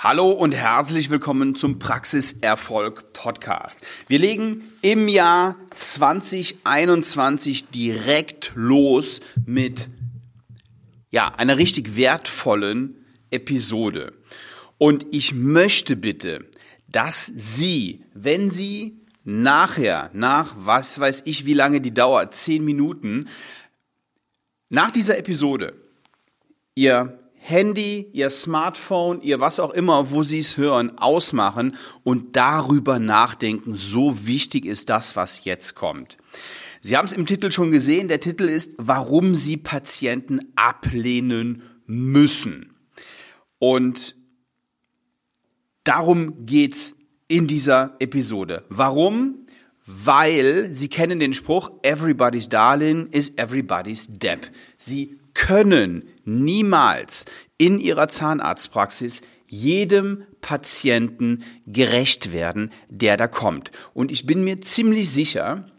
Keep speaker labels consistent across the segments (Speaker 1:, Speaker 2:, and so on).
Speaker 1: Hallo und herzlich willkommen zum Praxiserfolg Podcast. Wir legen im Jahr 2021 direkt los mit ja, einer richtig wertvollen Episode. Und ich möchte bitte, dass Sie, wenn Sie nachher, nach was weiß ich, wie lange die dauert, zehn Minuten, nach dieser Episode, Ihr Handy, ihr Smartphone, ihr was auch immer, wo sie es hören, ausmachen und darüber nachdenken. So wichtig ist das, was jetzt kommt. Sie haben es im Titel schon gesehen. Der Titel ist, warum Sie Patienten ablehnen müssen. Und darum geht's in dieser Episode. Warum? Weil Sie kennen den Spruch, everybody's darling is everybody's depp. Sie können niemals in ihrer Zahnarztpraxis jedem Patienten gerecht werden, der da kommt. Und ich bin mir ziemlich sicher,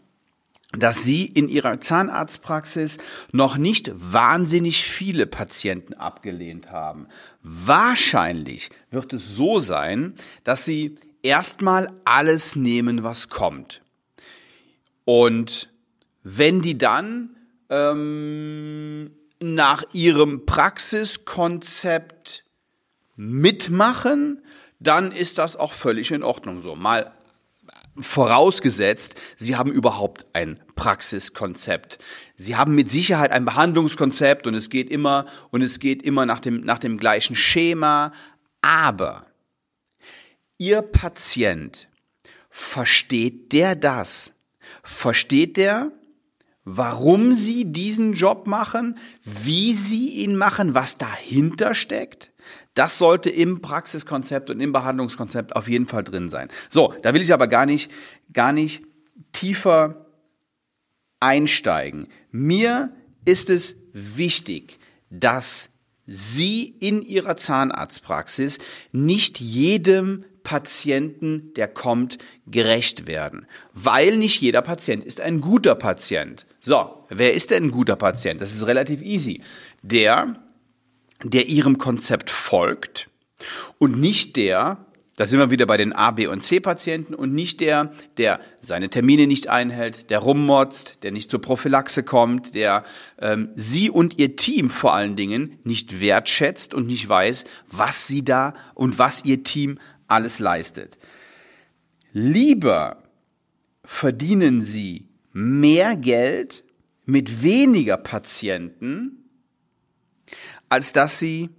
Speaker 1: dass Sie in Ihrer Zahnarztpraxis noch nicht wahnsinnig viele Patienten abgelehnt haben. Wahrscheinlich wird es so sein, dass Sie erstmal alles nehmen, was kommt. Und wenn die dann ähm, nach ihrem Praxiskonzept mitmachen, dann ist das auch völlig in Ordnung so. Mal vorausgesetzt, Sie haben überhaupt ein Praxiskonzept. Sie haben mit Sicherheit ein Behandlungskonzept und es geht immer und es geht immer nach dem nach dem gleichen Schema, aber Ihr Patient versteht der das? Versteht der, warum sie diesen Job machen, wie sie ihn machen, was dahinter steckt. Das sollte im Praxiskonzept und im Behandlungskonzept auf jeden Fall drin sein. So, da will ich aber gar nicht, gar nicht tiefer einsteigen. Mir ist es wichtig, dass Sie in Ihrer Zahnarztpraxis nicht jedem Patienten, der kommt, gerecht werden. Weil nicht jeder Patient ist ein guter Patient. So, wer ist denn ein guter Patient? Das ist relativ easy. Der, der ihrem Konzept folgt und nicht der, da sind wir wieder bei den A, B und C Patienten und nicht der, der seine Termine nicht einhält, der rummotzt, der nicht zur Prophylaxe kommt, der ähm, sie und ihr Team vor allen Dingen nicht wertschätzt und nicht weiß, was sie da und was ihr Team alles leistet. Lieber verdienen Sie mehr Geld mit weniger Patienten, als dass Sie,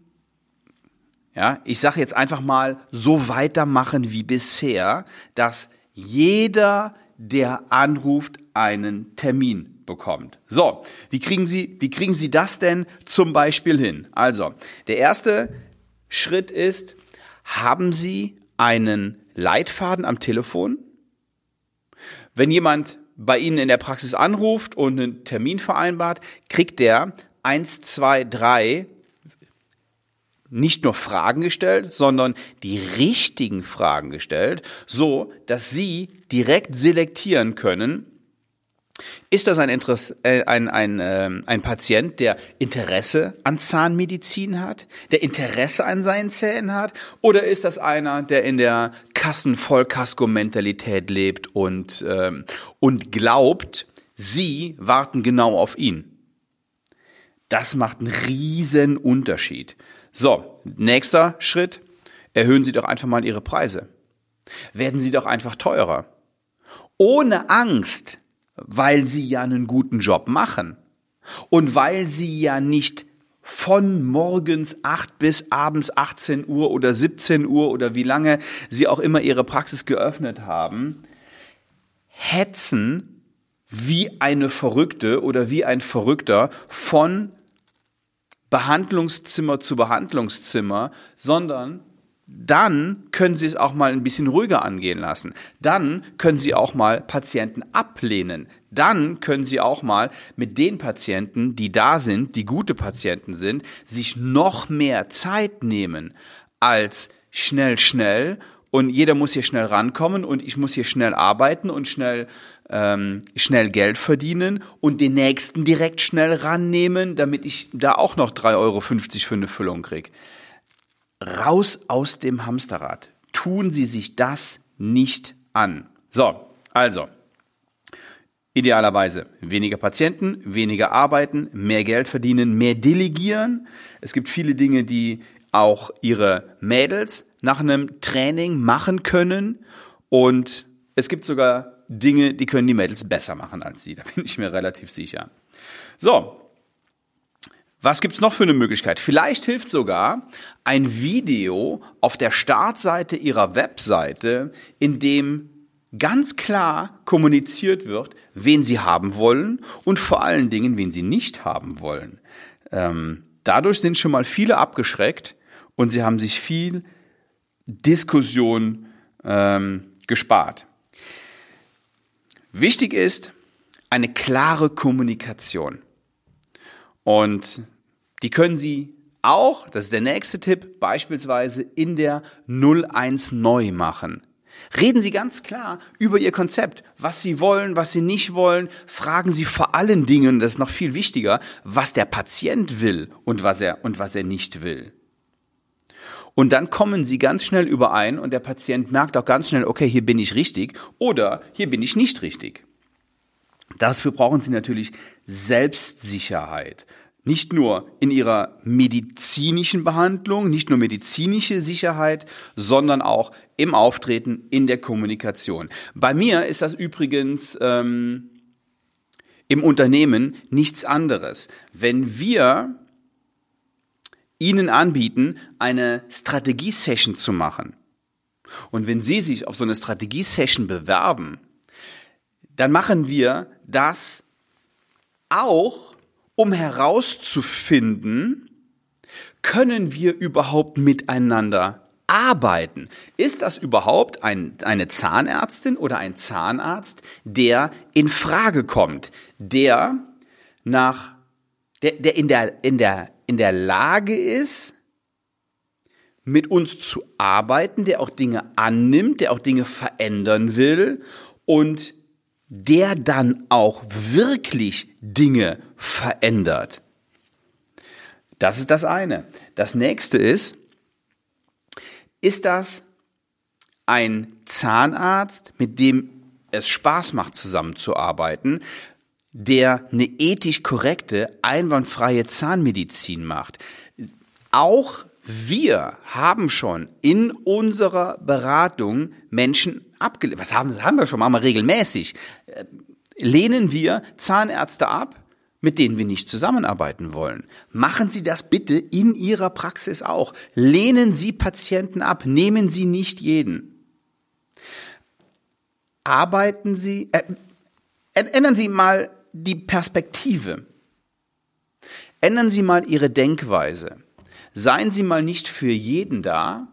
Speaker 1: ja, ich sage jetzt einfach mal, so weitermachen wie bisher, dass jeder, der anruft, einen Termin bekommt. So, wie kriegen Sie, wie kriegen Sie das denn zum Beispiel hin? Also, der erste Schritt ist, haben Sie einen Leitfaden am Telefon. Wenn jemand bei Ihnen in der Praxis anruft und einen Termin vereinbart, kriegt der eins, zwei, drei nicht nur Fragen gestellt, sondern die richtigen Fragen gestellt, so dass Sie direkt selektieren können, ist das ein, Interesse, äh, ein, ein, äh, ein Patient, der Interesse an Zahnmedizin hat, der Interesse an seinen Zähnen hat, oder ist das einer, der in der Kassen-Vollkasko-Mentalität lebt und, ähm, und glaubt, Sie warten genau auf ihn? Das macht einen riesen Unterschied. So, nächster Schritt. Erhöhen Sie doch einfach mal Ihre Preise. Werden Sie doch einfach teurer. Ohne Angst, weil sie ja einen guten Job machen und weil sie ja nicht von morgens 8 bis abends 18 Uhr oder 17 Uhr oder wie lange sie auch immer ihre Praxis geöffnet haben, hetzen wie eine Verrückte oder wie ein Verrückter von Behandlungszimmer zu Behandlungszimmer, sondern dann können Sie es auch mal ein bisschen ruhiger angehen lassen. Dann können Sie auch mal Patienten ablehnen. Dann können Sie auch mal mit den Patienten, die da sind, die gute Patienten sind, sich noch mehr Zeit nehmen als schnell, schnell und jeder muss hier schnell rankommen und ich muss hier schnell arbeiten und schnell, ähm, schnell Geld verdienen und den nächsten direkt schnell rannehmen, damit ich da auch noch 3,50 Euro für eine Füllung krieg. raus aus dem Hamsterrad. Tun Sie sich das nicht an. So, also, Idealerweise weniger Patienten, weniger arbeiten, mehr Geld verdienen, mehr delegieren. Es gibt viele Dinge, die auch ihre Mädels nach einem Training machen können. Und es gibt sogar Dinge, die können die Mädels besser machen als sie. Da bin ich mir relativ sicher. So. Was gibt's noch für eine Möglichkeit? Vielleicht hilft sogar ein Video auf der Startseite Ihrer Webseite, in dem ganz klar kommuniziert wird, wen Sie haben wollen und vor allen Dingen, wen Sie nicht haben wollen. Ähm, dadurch sind schon mal viele abgeschreckt und Sie haben sich viel Diskussion ähm, gespart. Wichtig ist eine klare Kommunikation. Und die können Sie auch, das ist der nächste Tipp, beispielsweise in der 01 neu machen. Reden Sie ganz klar über Ihr Konzept, was Sie wollen, was Sie nicht wollen. Fragen Sie vor allen Dingen, das ist noch viel wichtiger, was der Patient will und was er, und was er nicht will. Und dann kommen sie ganz schnell überein und der Patient merkt auch ganz schnell, okay, hier bin ich richtig oder hier bin ich nicht richtig. Dafür brauchen sie natürlich Selbstsicherheit. Nicht nur in ihrer medizinischen Behandlung, nicht nur medizinische Sicherheit, sondern auch im Auftreten, in der Kommunikation. Bei mir ist das übrigens ähm, im Unternehmen nichts anderes. Wenn wir Ihnen anbieten, eine Strategie-Session zu machen. Und wenn Sie sich auf so eine Strategie-Session bewerben, dann machen wir das auch, um herauszufinden, können wir überhaupt miteinander arbeiten? Ist das überhaupt ein, eine Zahnärztin oder ein Zahnarzt, der in Frage kommt, der nach, der, der in der, in der in der Lage ist, mit uns zu arbeiten, der auch Dinge annimmt, der auch Dinge verändern will und der dann auch wirklich Dinge verändert. Das ist das eine. Das nächste ist, ist das ein Zahnarzt, mit dem es Spaß macht, zusammenzuarbeiten, der eine ethisch korrekte, einwandfreie Zahnmedizin macht. Auch wir haben schon in unserer Beratung Menschen abgelehnt. Was haben, haben wir schon, machen wir regelmäßig. Äh, lehnen wir Zahnärzte ab, mit denen wir nicht zusammenarbeiten wollen. Machen Sie das bitte in Ihrer Praxis auch. Lehnen Sie Patienten ab, nehmen Sie nicht jeden. Arbeiten Sie, äh, ändern Sie mal die Perspektive. Ändern Sie mal Ihre Denkweise. Seien Sie mal nicht für jeden da,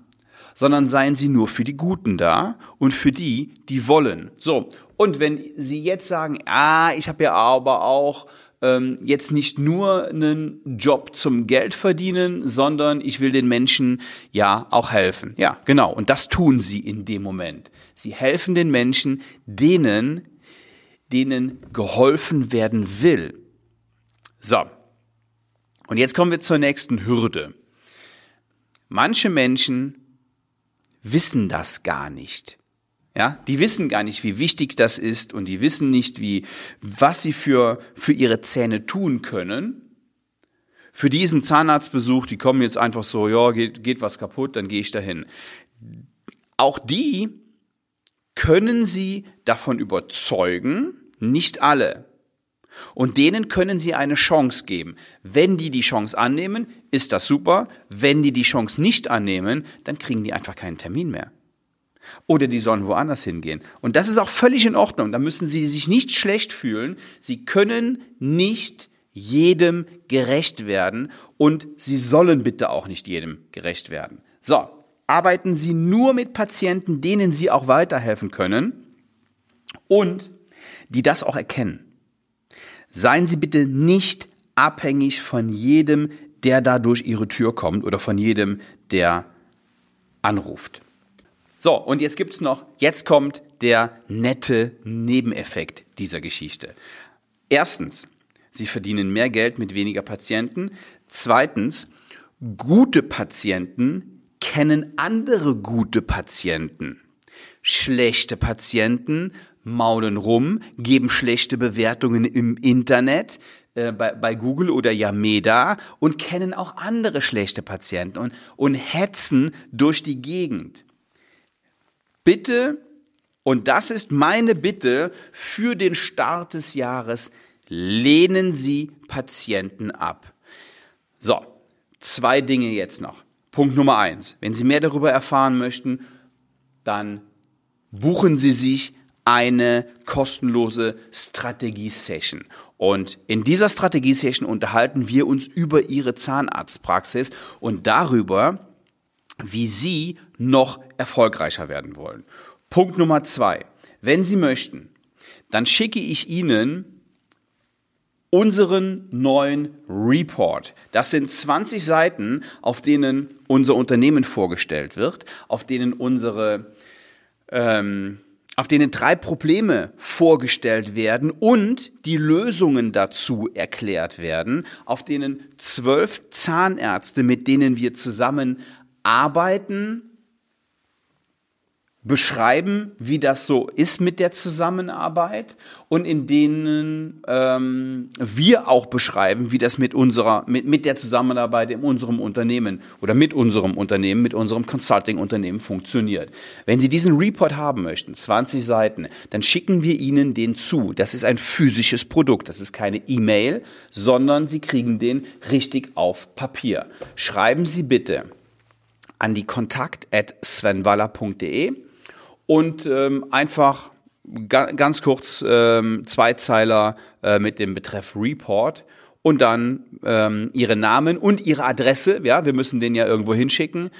Speaker 1: sondern seien Sie nur für die Guten da und für die, die wollen. So, und wenn Sie jetzt sagen, ah, ich habe ja aber auch ähm, jetzt nicht nur einen Job zum Geld verdienen, sondern ich will den Menschen ja auch helfen. Ja, genau. Und das tun Sie in dem Moment. Sie helfen den Menschen, denen denen geholfen werden will. So. Und jetzt kommen wir zur nächsten Hürde. Manche Menschen wissen das gar nicht. Ja, die wissen gar nicht, wie wichtig das ist und die wissen nicht, wie, was sie für, für ihre Zähne tun können. Für diesen Zahnarztbesuch, die kommen jetzt einfach so, ja, geht, geht was kaputt, dann gehe ich dahin. Auch die können Sie davon überzeugen, nicht alle. Und denen können Sie eine Chance geben. Wenn die die Chance annehmen, ist das super. Wenn die die Chance nicht annehmen, dann kriegen die einfach keinen Termin mehr. Oder die sollen woanders hingehen. Und das ist auch völlig in Ordnung. Da müssen Sie sich nicht schlecht fühlen. Sie können nicht jedem gerecht werden und Sie sollen bitte auch nicht jedem gerecht werden. So, arbeiten Sie nur mit Patienten, denen Sie auch weiterhelfen können und die das auch erkennen. Seien Sie bitte nicht abhängig von jedem, der da durch Ihre Tür kommt oder von jedem, der anruft. So, und jetzt gibt's noch, jetzt kommt der nette Nebeneffekt dieser Geschichte. Erstens, Sie verdienen mehr Geld mit weniger Patienten. Zweitens, gute Patienten kennen andere gute Patienten. Schlechte Patienten maulen rum, geben schlechte Bewertungen im Internet, äh, bei, bei Google oder Yameda und kennen auch andere schlechte Patienten und, und hetzen durch die Gegend. Bitte, und das ist meine Bitte für den Start des Jahres, lehnen Sie Patienten ab. So, zwei Dinge jetzt noch. Punkt Nummer eins. Wenn Sie mehr darüber erfahren möchten, dann buchen Sie sich eine kostenlose Strategie-Session. Und in dieser Strategie-Session unterhalten wir uns über Ihre Zahnarztpraxis und darüber, wie Sie noch erfolgreicher werden wollen. Punkt Nummer zwei. Wenn Sie möchten, dann schicke ich Ihnen unseren neuen Report. Das sind 20 Seiten, auf denen unser Unternehmen vorgestellt wird, auf denen unsere ähm, auf denen drei Probleme vorgestellt werden und die Lösungen dazu erklärt werden, auf denen zwölf Zahnärzte, mit denen wir zusammen arbeiten, beschreiben, wie das so ist mit der Zusammenarbeit und in denen ähm, wir auch beschreiben, wie das mit unserer, mit, mit der Zusammenarbeit in unserem Unternehmen oder mit unserem Unternehmen, mit unserem Consulting-Unternehmen funktioniert. Wenn Sie diesen Report haben möchten, 20 Seiten, dann schicken wir Ihnen den zu. Das ist ein physisches Produkt. Das ist keine E-Mail, sondern Sie kriegen den richtig auf Papier. Schreiben Sie bitte an die kontakt at svenwaller.de und ähm, einfach ga ganz kurz ähm, zwei Zeiler äh, mit dem Betreff Report und dann ähm, Ihre Namen und Ihre Adresse. Ja, wir müssen den ja irgendwo hinschicken.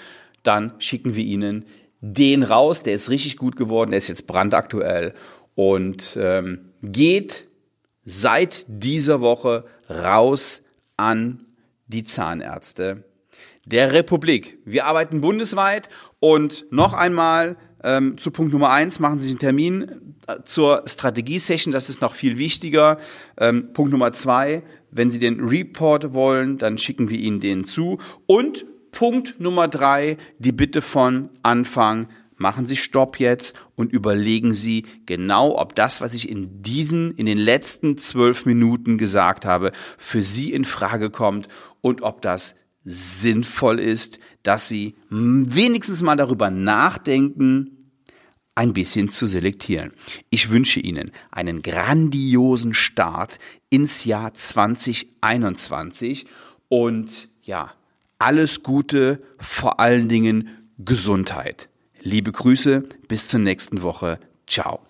Speaker 1: Dann schicken wir Ihnen den raus. Der ist richtig gut geworden. Der ist jetzt brandaktuell und ähm, geht seit dieser Woche raus an die Zahnärzte der Republik. Wir arbeiten bundesweit und noch einmal ähm, zu Punkt Nummer eins, machen Sie sich einen Termin äh, zur Strategie-Session, das ist noch viel wichtiger. Ähm, Punkt Nummer zwei, wenn Sie den Report wollen, dann schicken wir Ihnen den zu. Und Punkt Nummer drei, die Bitte von Anfang, machen Sie Stopp jetzt und überlegen Sie genau, ob das, was ich in diesen, in den letzten zwölf Minuten gesagt habe, für Sie in Frage kommt und ob das sinnvoll ist, dass Sie wenigstens mal darüber nachdenken, ein bisschen zu selektieren. Ich wünsche Ihnen einen grandiosen Start ins Jahr 2021 und ja, alles Gute, vor allen Dingen Gesundheit. Liebe Grüße, bis zur nächsten Woche. Ciao.